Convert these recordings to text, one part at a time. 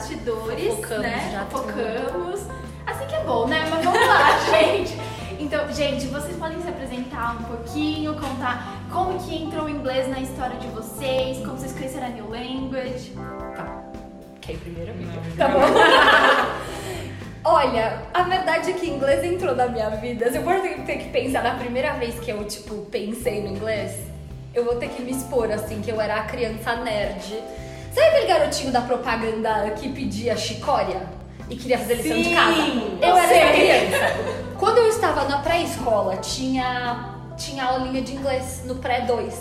bastidores, Fofocamos né? Focamos. Assim que é bom, né? Mas vamos lá, gente. Então, gente, vocês podem se apresentar um pouquinho, contar como que entrou o inglês na história de vocês, como vocês conheceram a New Language. Tá. Quer ir primeiro, amiga? Tá bom. Olha, a verdade é que inglês entrou na minha vida. Se eu for ter que pensar na primeira vez que eu, tipo, pensei no inglês, eu vou ter que me expor, assim, que eu era a criança nerd. Sabe aquele garotinho da propaganda que pedia chicória? E queria fazer lição de Sim, casa? eu Eu era sei. criança. Quando eu estava na pré-escola, tinha, tinha aulinha de inglês no pré-2.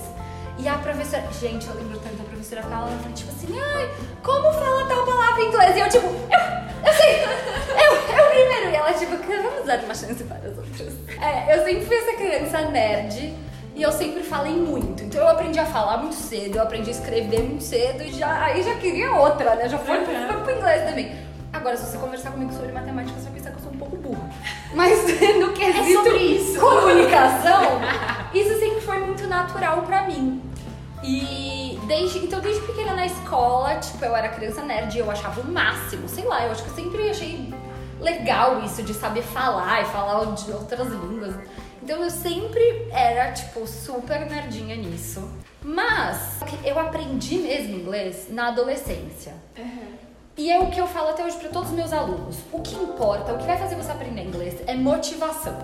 E a professora, gente, eu lembro tanto, a professora ficava lá na frente, tipo assim, ai, como fala tal palavra em inglês? E eu, tipo, eu, eu sei, eu, eu primeiro. E ela, tipo, vamos dar uma chance para as outras. É, eu sempre fui essa criança nerd. E eu sempre falei muito. Então eu aprendi a falar muito cedo, eu aprendi a escrever muito cedo e já, aí já queria outra, né? Já foi, Uhum. foi pro inglês também. Agora, se você conversar comigo sobre matemática, você vai pensar que eu sou um pouco burra. Mas no quesito sobre isso. comunicação, isso sempre foi muito natural pra mim. E desde, então desde pequena na escola, tipo, eu era criança nerd e eu achava o máximo, sei lá, eu acho que eu sempre achei legal isso de saber falar e falar de outras línguas. Então eu sempre era, tipo, super nerdinha nisso. Mas eu aprendi mesmo inglês na adolescência. E é o que eu falo até hoje para todos os meus alunos. O que importa, o que vai fazer você aprender inglês é motivação.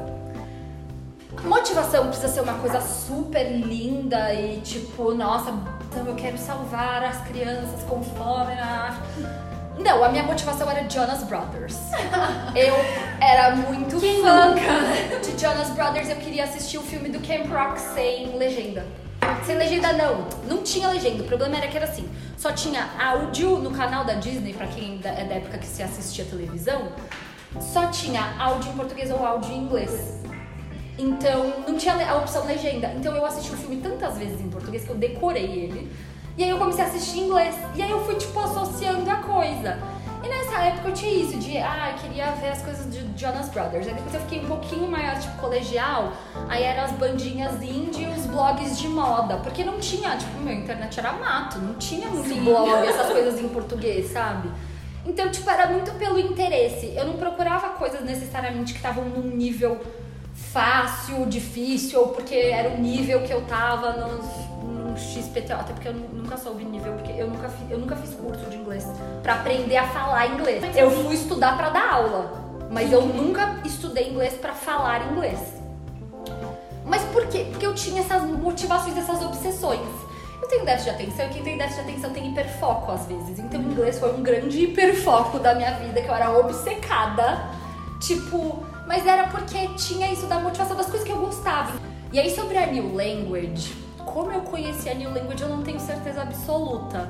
Motivação precisa ser uma coisa super linda e tipo, nossa, eu quero salvar as crianças com fome na África. Não, a minha motivação era Jonas Brothers. Eu era muito Quem fã nunca? de Jonas Brothers. Eu queria assistir o filme do Camp Rock sem legenda. Sem legenda não, não tinha legenda. O problema era que era assim, só tinha áudio no canal da Disney, pra quem é da época que se assistia televisão, só tinha áudio em português ou áudio em inglês. Então não tinha a opção legenda. Então eu assisti o filme tantas vezes em português que eu decorei ele. E aí eu comecei a assistir inglês. E aí eu fui, tipo, associando a coisa. E nessa época eu tinha isso, de, ah, eu queria ver as coisas de Jonas Brothers. Aí depois eu fiquei um pouquinho maior, tipo, colegial. Aí eram as bandinhas indie e os blogs de moda. Porque não tinha, tipo, meu, internet era mato. Não tinha muito Sim. blog, essas coisas em português, sabe? Então, tipo, era muito pelo interesse. Eu não procurava coisas necessariamente que estavam num nível fácil, difícil, ou porque era o nível que eu tava nos, XPTO. Até porque eu nu- nunca soube nível, porque eu nunca, fi- eu nunca fiz curso de inglês pra aprender a falar inglês. Eu fui estudar pra dar aula, mas eu nunca estudei inglês pra falar inglês. Mas por quê? Porque eu tinha essas motivações, essas obsessões. Eu tenho déficit de atenção e quem tem déficit de atenção tem hiperfoco às vezes. Então o inglês foi um grande hiperfoco da minha vida, que eu era obcecada. Tipo, mas era porque tinha isso da motivação das coisas que eu gostava. E aí sobre a New Language, como eu conheci a New Language eu não tenho certeza absoluta.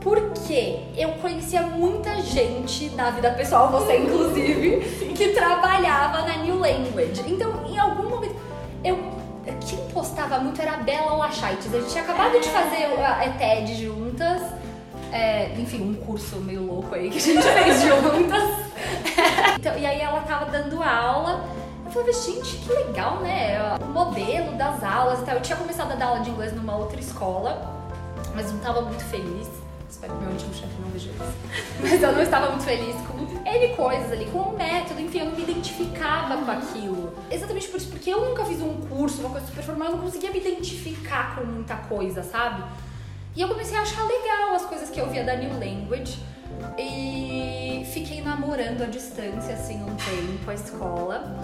Porque eu conhecia muita gente na vida pessoal, você inclusive, que trabalhava na New Language. Então, em algum momento, eu quem postava muito era a Bela Lachaites. A gente tinha acabado de fazer a ETED juntas. É, enfim, um curso meio louco aí que a gente fez juntas. Então, e aí ela tava dando aula. Falei, gente, que legal, né? O modelo das aulas e tal. Eu tinha começado a dar aula de inglês numa outra escola, mas não tava muito feliz. Espero que meu último chefe não veja isso. Mas eu não estava muito feliz com N coisas ali, com o método, enfim, eu não me identificava com aquilo. Exatamente por isso, porque eu nunca fiz um curso, uma coisa super formal, eu não conseguia me identificar com muita coisa, sabe? E eu comecei a achar legal as coisas que eu via da New Language. E fiquei namorando à distância, assim, um tempo, a escola.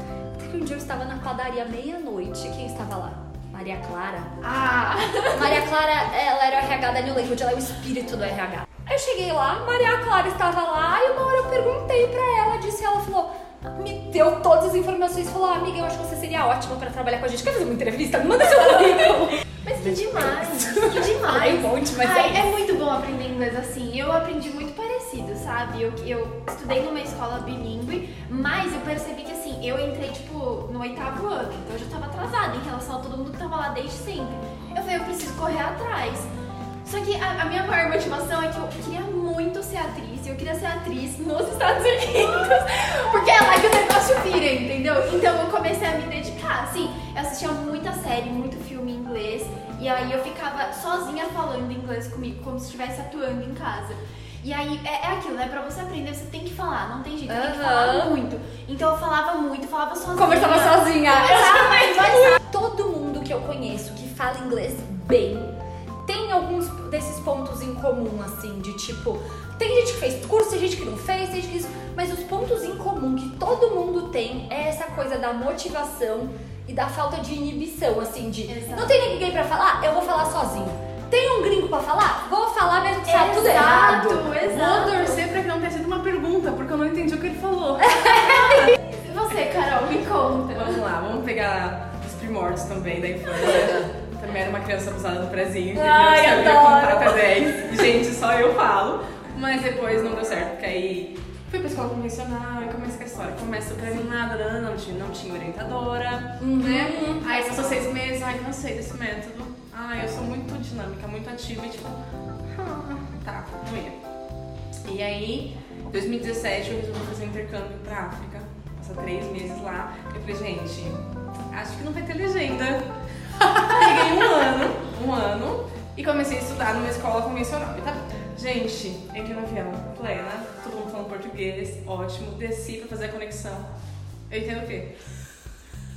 Que um dia eu estava na padaria meia-noite. Quem estava lá? Maria Clara. Ah, Maria Clara, ela era o RH da New Language, ela é o espírito do RH. Aí eu cheguei lá, Maria Clara estava lá, e uma hora eu perguntei pra ela, disse, ela falou, me deu todas as informações, falou, ah, amiga, eu acho que você seria ótima pra trabalhar com a gente. Quer fazer uma entrevista? Manda seu currículo. mas que demais, que Ai, demais. um monte, mas Ai, é é inglês assim. Eu aprendi muito parecido, sabe? Eu, eu estudei numa escola bilíngue, mas eu percebi que assim, assim, eu entrei, tipo, no oitavo ano, então eu já tava atrasada em relação a todo mundo que tava lá desde sempre. Eu falei, eu preciso correr atrás. Só que a, a minha maior motivação é que eu queria muito ser atriz, eu queria ser atriz nos Estados Unidos, porque é lá que o negócio vira, entendeu? Então eu comecei a me dedicar, assim, eu assistia muita série, muito filme em inglês, e aí eu ficava sozinha falando inglês comigo, como se estivesse atuando em casa. E aí é, é aquilo, né? Pra você aprender, você tem que falar, não tem jeito, tem que falar muito. Então eu falava muito, falava sozinha. Conversava sozinha. Exatamente. Todo mundo que eu conheço que fala inglês bem tem alguns desses pontos em comum, assim, de tipo. Tem gente que fez curso, tem gente que não fez, tem gente que isso. Mas os pontos em comum que todo mundo tem é essa coisa da motivação e da falta de inibição, assim, de Exato. não tem ninguém pra falar, eu vou falar sozinho. Tem um gringo pra falar? Vou falar mesmo que sabe tudo errado. Exato, exato. Vou torcer pra que não tenha sido uma pergunta, porque eu não entendi o que ele falou. E você, Carol, me conta. Vamos lá, vamos pegar os primórdios também da infância. Também era uma criança abusada do prezinho? Ai, Sabia adoro. contar até 10. Gente, só eu falo. Mas depois não deu certo, porque aí fui pra escola convencional história. Começa pra mim nada, não, não tinha, não tinha orientadora, Uhum. né? Aí passou seis meses, ai, cansei desse método. Ai, eu sou muito dinâmica, muito ativa e tipo, ah, tá, não ia. E aí, 2017 eu resolvi fazer um intercâmbio pra África, passar três meses lá. Eu falei, gente, acho que não vai ter legenda. Peguei um ano, um ano, e comecei a estudar numa escola convencional. E tá. Gente, entrei no avião, plena, português, ótimo, desci pra fazer a conexão. Eu entendo o quê?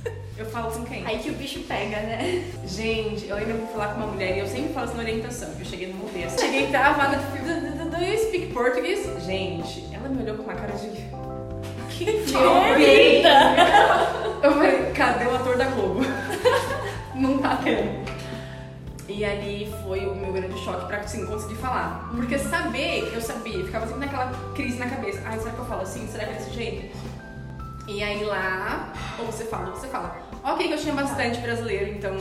Eu falo com quem? Aí que o bicho pega, né? Gente, eu ainda vou falar com uma mulher e eu sempre falo isso na orientação, que eu cheguei no Movia. Cheguei travada, tipo, do, do, you speak português? Gente, ela me olhou com uma cara de. Que Eita! Eu falei, cadê o ator da Globo? Não tá tendo. E ali foi o meu grande choque pra assim, conseguir falar. Porque saber, eu sabia, ficava sempre naquela crise na cabeça. Ai, será que eu falo assim? Será que é desse jeito? E aí lá, ou você fala, ou você fala. Ok, que eu tinha bastante brasileiro, então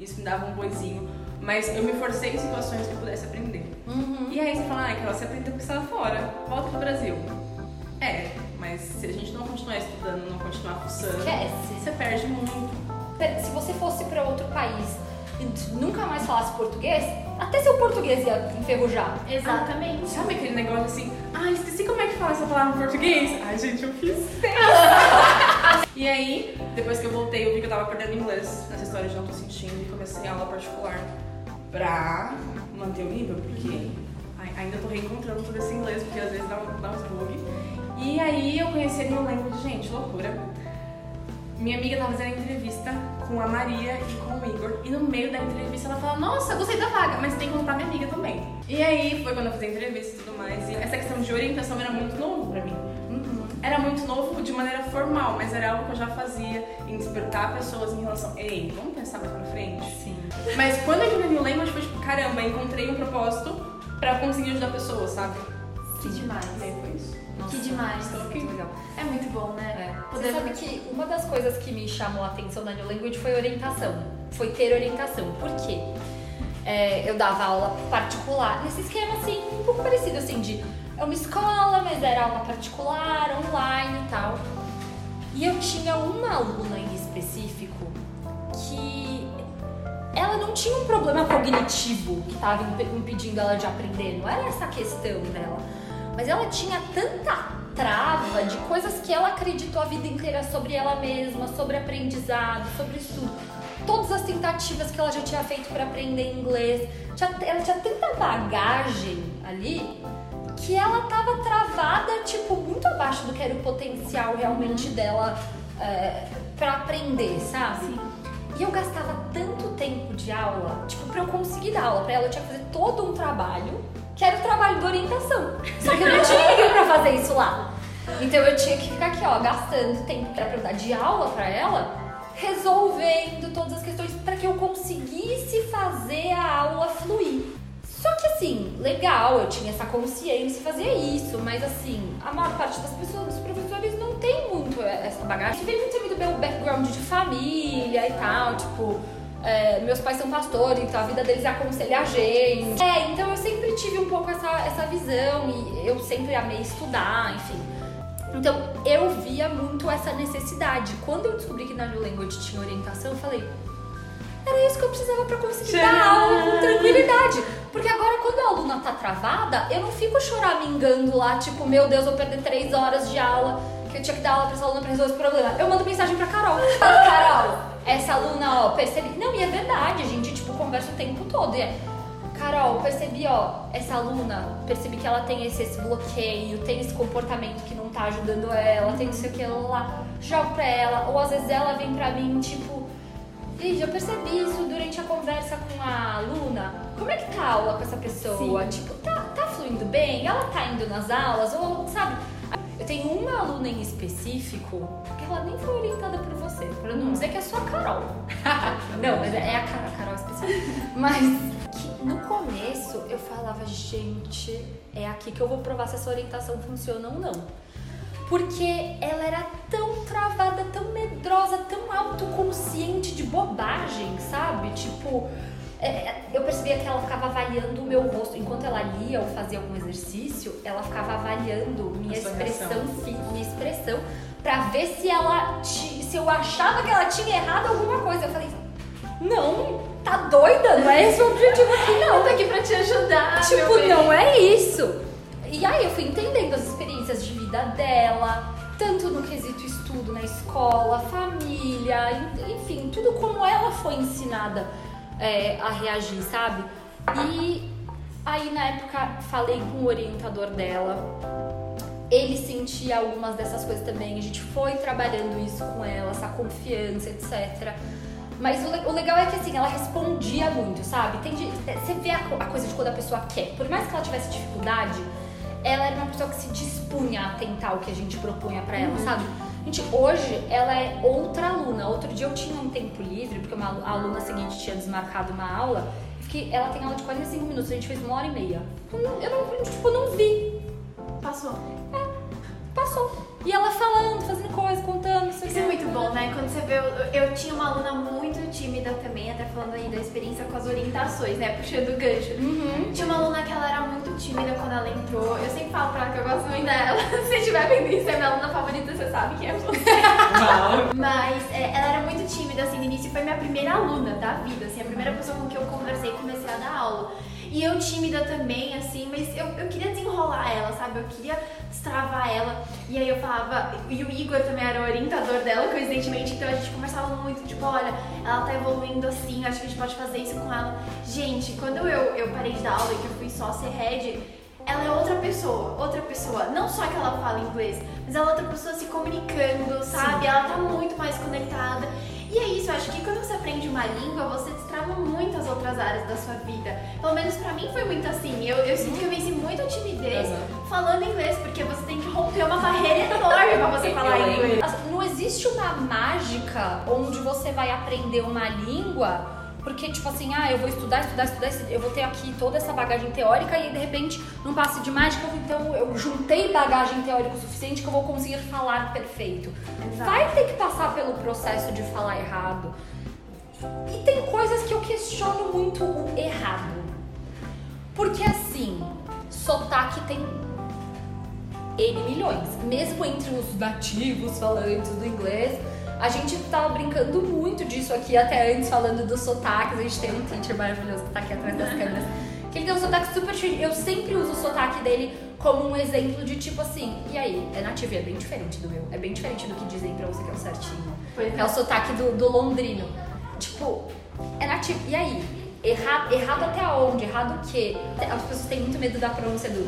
isso me dava um boizinho. Mas eu me forcei em situações que eu pudesse aprender. Uhum. E aí você fala, ai, Carol, você aprendeu você estava fora. Volta pro Brasil. É, mas se a gente não continuar estudando, não continuar fuçando, Esquece. você perde muito. Se você fosse pra outro país nunca mais falasse português, até seu português ia enferrujar. Exatamente. Sabe aquele negócio assim, ai, esqueci como é que fala essa palavra em português? Ai, gente, eu fiz E aí, depois que eu voltei, eu vi que eu tava perdendo inglês nessa história de não tô sentindo e comecei aula particular pra manter o nível, porque ai- ainda tô reencontrando todo esse inglês, porque às vezes dá, um- dá uns bug. E aí eu conheci a New Language, gente, loucura. Minha amiga tava fazendo entrevista com a Maria e com o Igor. E no meio da entrevista ela fala, nossa, gostei da vaga, mas tem que contar minha amiga também. E aí foi quando eu fiz a entrevista e tudo mais. E essa questão de orientação era muito novo pra mim. Era muito novo de maneira formal, mas era algo que eu já fazia em despertar pessoas em relação. Ei, vamos pensar mais pra frente? Sim. Mas quando eu tive New Language, foi tipo, caramba, encontrei um propósito pra conseguir ajudar pessoas, sabe? Que demais. E aí foi isso. Que demais. Muito legal. É muito bom, né? É. Poder- Você sabe que uma das coisas que me chamou a atenção na New Language foi orientação. Foi ter orientação. Por quê? É, eu dava aula particular, nesse esquema assim, um pouco parecido assim, de é uma escola, mas era aula particular, online e tal. E eu tinha uma aluna em específico que ela não tinha um problema cognitivo que estava impedindo ela de aprender, não era essa a questão dela. Mas ela tinha tanta trava de coisas que ela acreditou a vida inteira sobre ela mesma, sobre aprendizado, sobre estudo. Todas as tentativas que ela já tinha feito para aprender inglês. Tinha- ela tinha tanta bagagem ali que ela tava travada, tipo, muito abaixo do que era o potencial realmente dela é, para aprender, sabe? Sim. E eu gastava tanto tempo de aula, tipo, pra eu conseguir dar aula pra ela, eu tinha que fazer todo um trabalho, que era o trabalho de orientação. Só que eu não tinha ninguém pra fazer isso lá. Então eu tinha que ficar aqui, ó, gastando tempo pra dar de aula pra ela, resolvendo todas as questões pra que eu conseguisse fazer a aula fluir. Só que assim, legal, eu tinha essa consciência fazia isso, mas assim, a maior parte das pessoas, dos professores, não tem muito essa bagagem. Vem muito também do meu background de família e tal, tipo, é, meus pais são pastores, então a vida deles é aconselhar a gente. É, então eu sempre tive um pouco essa, essa visão e eu sempre amei estudar, enfim. Então eu via muito essa necessidade. Quando eu descobri que na New Language tinha orientação, eu falei, era isso que eu precisava pra conseguir dar Genial. aula com tranquilidade. Porque agora, quando a aluna tá travada, eu não fico choramingando lá, tipo, meu Deus, eu vou perder três horas de aula, que eu tinha que dar aula pra essa aluna pra resolver esse problema. Eu mando mensagem pra Carol. Carol, essa aluna, ó, percebi. Não, e é verdade, a gente, tipo, conversa o tempo todo. E é, Carol, percebi, ó, essa aluna, percebi que ela tem esse, esse bloqueio, tem esse comportamento que não tá ajudando ela, tem não sei o que lá, jogo pra ela, ou às vezes ela vem pra mim, tipo, Lídia, eu percebi isso durante a conversa com a aluna. Como é que tá a aula com essa pessoa? Tipo, tá, tá fluindo bem? Ela tá indo nas aulas? Ou, sabe? Tenho uma aluna em específico que ela nem foi orientada por você, pra não dizer que é só a Carol. não, mas é a Carol, a Carol específica. Mas que no começo eu falava, gente, é aqui que eu vou provar se essa orientação funciona ou não. Porque ela era tão travada, tão medrosa, tão autoconsciente de bobagem, sabe? Tipo, é, eu percebia que ela ficava avaliando o meu rosto. Enquanto ela lia ou fazia algum exercício, ela ficava avaliando minha expressão, minha expressão, pra ver se ela se eu achava que ela tinha errado alguma coisa. Eu falei, não, tá doida? Não é esse o objetivo aqui, não. Eu tô aqui pra te ajudar. Tipo, não é isso. E aí eu fui entendendo as experiências de vida dela, tanto no quesito estudo na escola, família, en- enfim, tudo como ela foi ensinada é, a reagir, sabe? E aí na época falei com o orientador dela. Ele sentia algumas dessas coisas também, a gente foi trabalhando isso com ela, essa confiança, etc. Mas o, le- o legal é que assim, ela respondia muito, sabe? Tem de- você vê a, a coisa de quando a pessoa quer. Por mais que ela tivesse dificuldade, ela era uma pessoa que se dispunha a tentar o que a gente propunha pra ela, sabe? Gente, hoje ela é outra aluna. Outro dia eu tinha um tempo livre, porque uma a aluna seguinte tinha desmarcado uma aula. Que ela tem aula de 45 minutos, a gente fez uma hora e meia. Eu não, eu não, tipo, não vi. Passou. Passou. E ela falando, fazendo coisa, contando, não sei o Isso é que. muito bom, né? Quando você vê. Eu, eu tinha uma aluna muito tímida também, até falando aí da experiência com as orientações, né? Puxando o gancho. Uhum. Tinha uma aluna que ela era muito tímida quando ela entrou. Eu sempre falo pra ela que eu gosto muito dela. Se estiver vendo isso, é minha aluna favorita, você sabe que é você. Mas é, ela era muito tímida, assim, no início foi minha primeira aluna da vida, assim, a primeira pessoa com quem eu conversei e comecei a dar aula. E eu tímida também, assim, mas eu, eu queria desenrolar ela, sabe? Eu queria destravar ela. E aí eu falava, e o Igor também era o orientador dela, coincidentemente, então a gente conversava muito, tipo, olha, ela tá evoluindo assim, acho que a gente pode fazer isso com ela. Gente, quando eu, eu parei de dar aula e que eu fui só ser head, ela é outra pessoa, pessoa. Não só que ela fala inglês, mas ela é outra pessoa se comunicando, sabe? Ela tá muito mais conectada. E é isso, eu acho que quando você aprende uma língua, você destrava muitas outras áreas da sua vida. Pelo menos pra mim foi muito assim. Eu, eu sinto que eu venci muito a timidez Uhum. falando inglês, porque você tem que romper uma barreira enorme pra você falar inglês. Não existe uma mágica onde você vai aprender uma língua porque, tipo assim, ah, eu vou estudar, estudar, estudar, eu vou ter aqui toda essa bagagem teórica e de repente, num passe de mágica, então eu juntei bagagem teórica o suficiente que eu vou conseguir falar perfeito. Exato. Vai ter que passar pelo processo de falar errado. E tem coisas que eu questiono muito o errado. Porque assim, sotaque tem N milhões. Mesmo entre os nativos falantes do inglês, a gente tava brincando muito disso aqui até antes, falando dos sotaques. A gente tem um teacher maravilhoso que tá aqui atrás das câmeras. Que ele tem um sotaque super chique. Eu sempre uso o sotaque dele como um exemplo de tipo assim, e aí? É nativo é bem diferente do meu. É bem diferente do que dizem pra você que é o certinho. Pois É o sotaque do, do londrino. Tipo, é nativo. E aí? Errado, errado até onde? Errado o quê? As pessoas têm muito medo da pronúncia do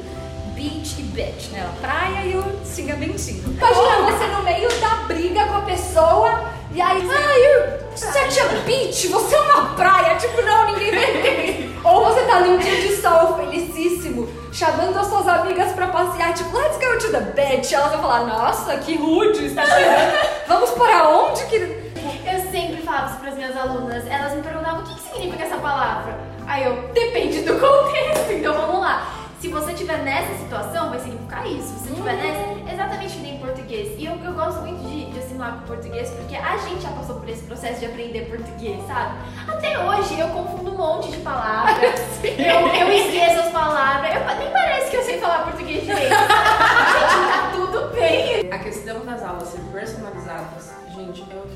beach e bitch, né? A praia e o xingamentinho. Imagina você no meio da briga com a pessoa e aí, ah, you're such a beach, você é uma praia. Tipo, não, ninguém vai entender. Ou você tá num dia de sol felicíssimo, chamando as suas amigas pra passear, tipo, let's go to the beach. Elas vão falar, nossa, que rude, está chegando. Vamos para onde que... Eu sempre falava isso para as minhas alunas. Elas me perguntavam o que, que significa essa palavra. Aí eu, depende do contexto. Então vamos lá. Se você estiver nessa situação, vai significar isso. Se você estiver nessa, exatamente que nem em português. E eu, eu gosto muito de, de assimilar com o português, porque a gente já passou por esse processo de aprender português, sabe? Até hoje eu confundo um monte de palavras. eu, eu esqueço as palavras. Eu, nem parece que eu sei falar português direito. gente, tá tudo bem. A questão das aulas ser personalizadas, gente, é outro nível.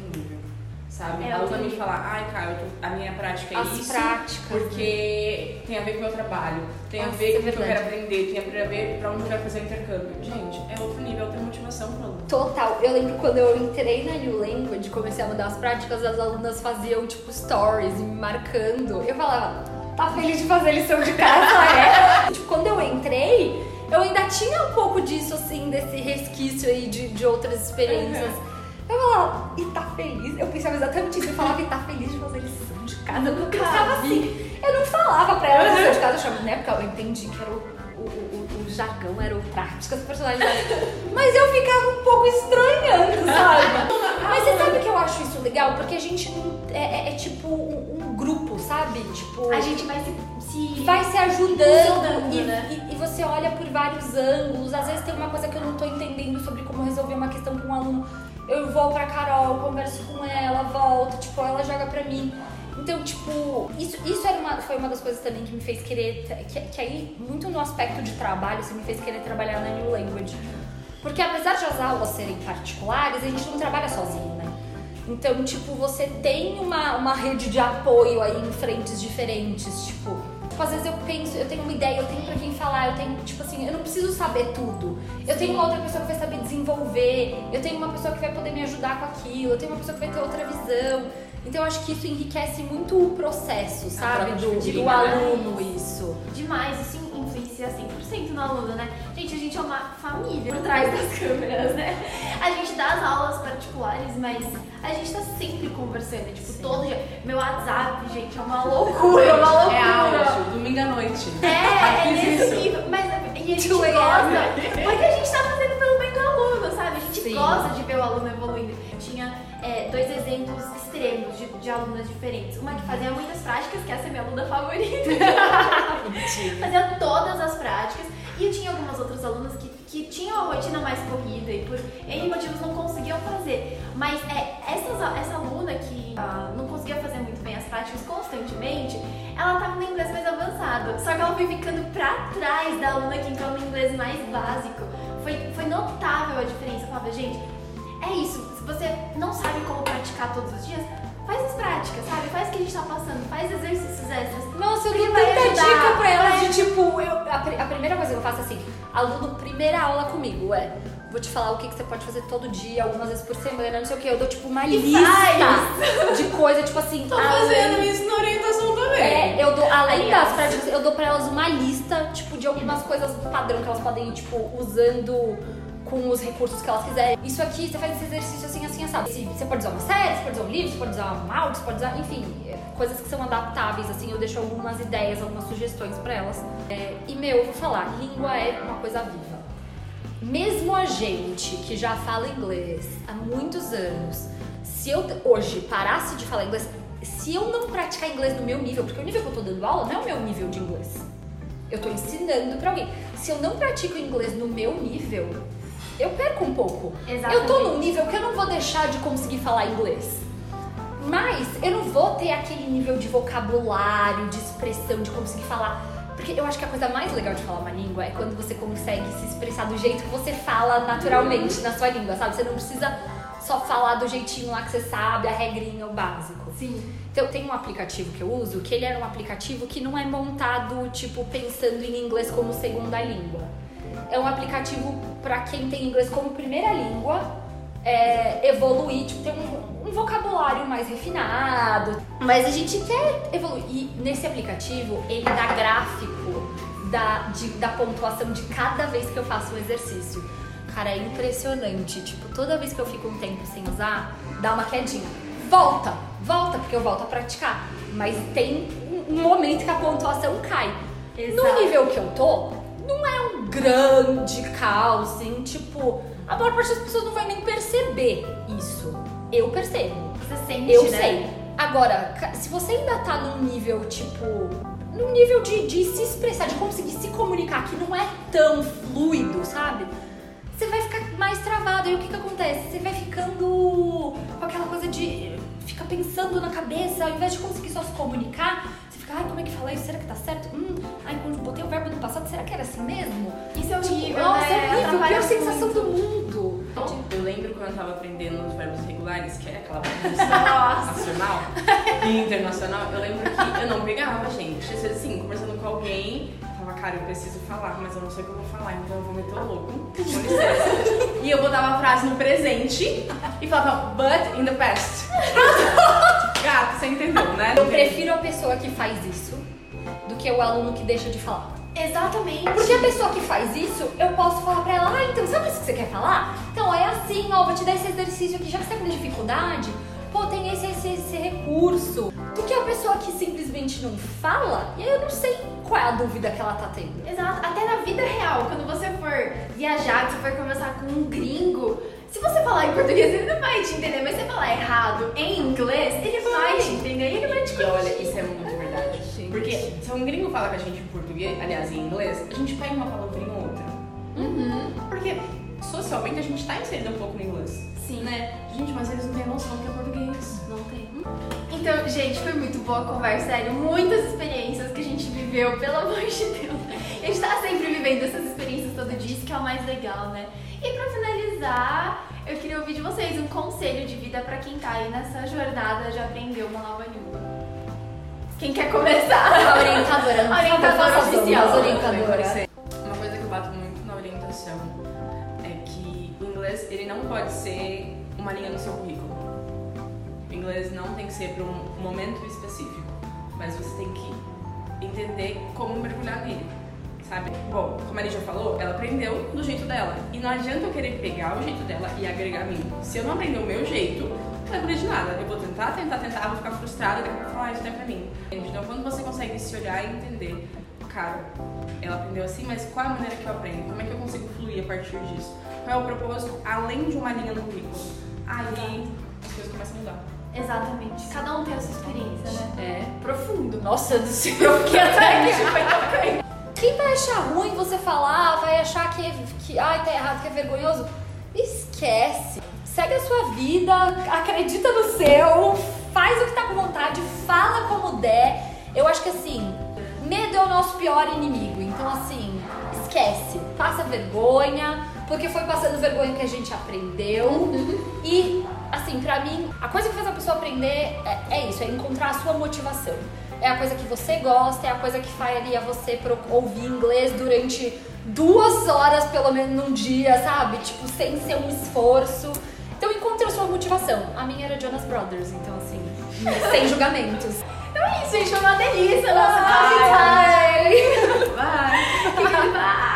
Sabe? É a aluna me falar, ai, cara, a minha prática é As isso. práticas. Porque tem a ver com o meu trabalho, tem a Nossa, ver é com o que eu quero aprender, tem a ver pra onde eu quero fazer o intercâmbio. Gente, é outro nível, é outra motivação pro aluno. Total. Eu lembro quando eu entrei na New Language, comecei a mudar as práticas, as alunas faziam, tipo, stories e me marcando. Eu falava, tá feliz de fazer lição de casa, é? tipo, quando eu entrei, eu ainda tinha um pouco disso, assim, desse resquício aí de, de outras experiências. Eu falava, e tá feliz? Eu pensava exatamente isso. Eu falava, e tá feliz de fazer lição de casa? Eu pensava assim. Eu não falava pra ela lição de casa, eu chamava, na época eu entendi que era o, o, o, o jargão, era o práticas personalizadas. Mas eu ficava um pouco estranhando, sabe? Mas você sabe que eu acho isso legal? Porque a gente não. É, é- é tipo um, um grupo, sabe? Tipo. A gente vai se. se... vai se ajudando Ajudando, e, né? e- e você olha por vários ângulos. Às vezes tem uma coisa que eu não tô entendendo sobre como resolver uma questão com um aluno. Eu vou pra Carol, converso com ela, volto, tipo, ela joga pra mim. Então, tipo, isso, isso era uma, foi uma das coisas também que me fez querer. Que, que aí, muito no aspecto de trabalho, você me fez querer trabalhar na New Language. Porque apesar de as aulas serem particulares, a gente não trabalha sozinho, né? Então, tipo, você tem uma, uma rede de apoio aí em frentes diferentes, tipo. Tipo, às vezes eu penso, eu tenho uma ideia, eu tenho pra quem falar, eu tenho, tipo assim, eu não preciso saber tudo. Eu tenho uma outra pessoa que vai saber desenvolver, eu tenho uma pessoa que vai poder me ajudar com aquilo, eu tenho uma pessoa que vai ter outra visão. Então eu acho que isso enriquece muito o processo, sabe? Do, do né? aluno, isso. Demais, isso influencia 100% no aluno, né? Gente, a gente é uma família por trás das câmeras, né? A gente dá as aulas particulares, mas a gente tá sempre conversando, tipo, todo dia. Meu WhatsApp, gente, é uma loucura, é uma loucura. É áudio, domingo à noite. É, é nesse nível. Mas e a gente 2 gosta, porque a gente tá fazendo pelo bem do aluno, sabe? A gente Sim. gosta de ver o aluno evoluindo. Tinha é, dois exemplos extremos de, de alunas diferentes. Uma que fazia muitas práticas, que essa é minha aluna favorita. fazia todas as práticas. E eu tinha algumas outras alunas que, que tinham a rotina mais corrida e por N motivos não conseguiam fazer. Mas é, essas, essa aluna que ah, não conseguia fazer muito bem as práticas constantemente, ela tava no inglês mais avançado. Só que ela foi ficando pra trás da aluna que entrou no inglês mais básico. Foi, foi notável a diferença. Eu falava, gente, é isso. Se você não sabe como praticar todos os dias, faz as práticas, sabe? Faz o que a gente tá passando, faz exercícios extras. Nossa, eu vai tanta ajudar, dica pra vai de tipo, eu, a, a primeira coisa que eu faço assim, aluno, primeira aula comigo é. Vou te falar o que, que você pode fazer todo dia, algumas vezes por semana, não sei o que. Eu dou tipo uma E lista faz. de coisa, tipo assim. Tô além- fazendo isso na orientação também. É, eu dou, além Aliás. das práticas, eu dou pra elas uma lista, tipo, de algumas coisas padrão que elas podem ir, tipo, usando com os recursos que elas quiserem. Isso aqui, você faz esse exercício assim, assim. Se- Você pode usar uma série, você pode usar um livro, você pode usar um áudio, você pode usar, enfim, é, coisas que são adaptáveis, assim, eu deixo algumas ideias, algumas sugestões pra elas. É, e, meu, eu vou falar, língua é uma coisa viva. Mesmo a gente que já fala inglês há muitos anos, se eu hoje parasse de falar inglês, se eu não praticar inglês no meu nível, porque o nível que eu tô dando aula não é o meu nível de inglês. Eu tô ensinando pra alguém. Se eu não pratico inglês no meu nível, eu perco um pouco. Eu tô num nível que eu não vou deixar de conseguir falar inglês. Mas eu não vou ter aquele nível de vocabulário, de expressão, de conseguir falar. Porque eu acho que a coisa mais legal de falar uma língua é quando você consegue se expressar do jeito que você fala naturalmente na sua língua, sabe? Você não precisa só falar do jeitinho lá que você sabe, a regrinha, o básico. Sim. Então, tem um aplicativo que eu uso, que ele era um aplicativo que não é montado, tipo, pensando em inglês como segunda língua. É um aplicativo para quem tem inglês como primeira língua, é, evoluir, tipo, ter um, um vocabulário mais refinado. Mas a gente quer evoluir. E nesse aplicativo, ele dá gráfico da, de- da pontuação de cada vez que eu faço um exercício. Cara, é impressionante. Tipo, toda vez que eu fico um tempo sem usar, dá uma quedinha. Volta, volta, porque eu volto a praticar. Mas tem um- momento que a pontuação cai. No Exato. nível que eu tô, não é um grande caos, assim, tipo, a maior parte das pessoas não vai nem perceber isso. Eu percebo. Você sente, Eu né? sei. Agora, se você ainda tá num nível, tipo, num nível de, de se expressar, de conseguir se comunicar, que não é tão fluido, sabe? Você vai ficar mais travado. E o que que acontece? Você vai ficando com aquela coisa de fica pensando na cabeça, ao invés de conseguir só se comunicar, ai, como é que fala isso? Será que tá certo? Hum, ai, quando botei o verbo no passado, será que era assim mesmo? Isso é Tipo, horrível, nossa, né? é horrível, pior sensação muito. do mundo. Eu lembro quando eu tava aprendendo os verbos regulares, que é aquela nacional e internacional, eu lembro que eu não pegava, gente. Assim, conversando com alguém, eu falava, cara, eu preciso falar, mas eu não sei o que eu vou falar, então eu vou meter o louco. Com licença. E eu botava a frase no presente e falava, but in the past. Gato, você entendeu, né? Eu prefiro a pessoa que faz isso do que o aluno que deixa de falar. Exatamente. Porque a pessoa que faz isso, eu posso falar pra ela, ah, então sabe isso que você quer falar? Então é assim, ó, vou te dar esse exercício aqui, já que você tá com dificuldade, pô, tem esse, esse, esse recurso. Do que a pessoa que simplesmente não fala, e aí eu não sei qual é a dúvida que ela tá tendo. Exato. Até na vida real, quando você for viajar, que você for conversar com um gringo, se você falar em português, ele não vai te entender, mas se você falar errado em inglês, ele vai te entender e ele vai te E olha, isso é muito verdade. Porque se um gringo fala com a gente em português, aliás, em inglês, a gente pega uma palavrinha ou outra. Uhum. Porque socialmente a gente tá inserido um pouco no inglês. Sim. Né? Gente, mas eles não têm noção que é português. Não tem. Então, gente, foi muito boa a conversa, sério. Muitas experiências que a gente viveu, pelo amor de Deus. A gente tá sempre vivendo essas experiências todo dia, isso que é o mais legal, né? E pra finalizar, eu queria ouvir de vocês um conselho de vida pra quem tá aí nessa jornada de aprender uma nova língua. Quem quer começar? A orientadora, não A orientadora oficial. orientadora. Uma coisa que eu bato muito na orientação é que o inglês ele não pode ser uma linha no seu currículo. O inglês não tem que ser para um momento específico, mas você tem que entender como mergulhar nele, sabe? Bom, como a Lígia falou, ela aprendeu do jeito dela. E não adianta eu querer pegar o jeito dela e agregar a mim. Se eu não aprender o meu jeito, não aprender de nada. Eu vou tentar, tentar, tentar, vou ficar frustrada, daqui a pouco falar, ah, isso não é pra mim. Então, quando você consegue se olhar e entender, cara, ela aprendeu assim, mas qual é a maneira que eu aprendo? Como é que eu consigo fluir a partir disso? Qual é o propósito além de uma linha no currículo? Aí as coisas começam a mudar. Exatamente. Cada um tem a sua experiência, né? É. Profundo. Nossa do céu, fiquei até aqui. Foi tocante. Quem vai achar ruim você falar, vai achar que, que ai, tá errado, que é vergonhoso? Esquece. Segue a sua vida, acredita no seu, faz o que tá com vontade, fala como der. Eu acho que assim, medo é o nosso pior inimigo. Então, assim, esquece. Passa vergonha, porque foi passando vergonha que a gente aprendeu. E, assim, pra mim, a coisa que faz a pessoa aprender é, é isso, é encontrar a sua motivação é a coisa que você gosta, é a coisa que faria você ouvir inglês durante duas horas, pelo menos num dia, sabe? Tipo, sem ser um esforço. Então encontre a sua motivação. A minha era Jonas Brothers, então assim, sem julgamentos. Então é isso, gente. Foi uma delícia nossa Bye! Bye! Bye. Bye.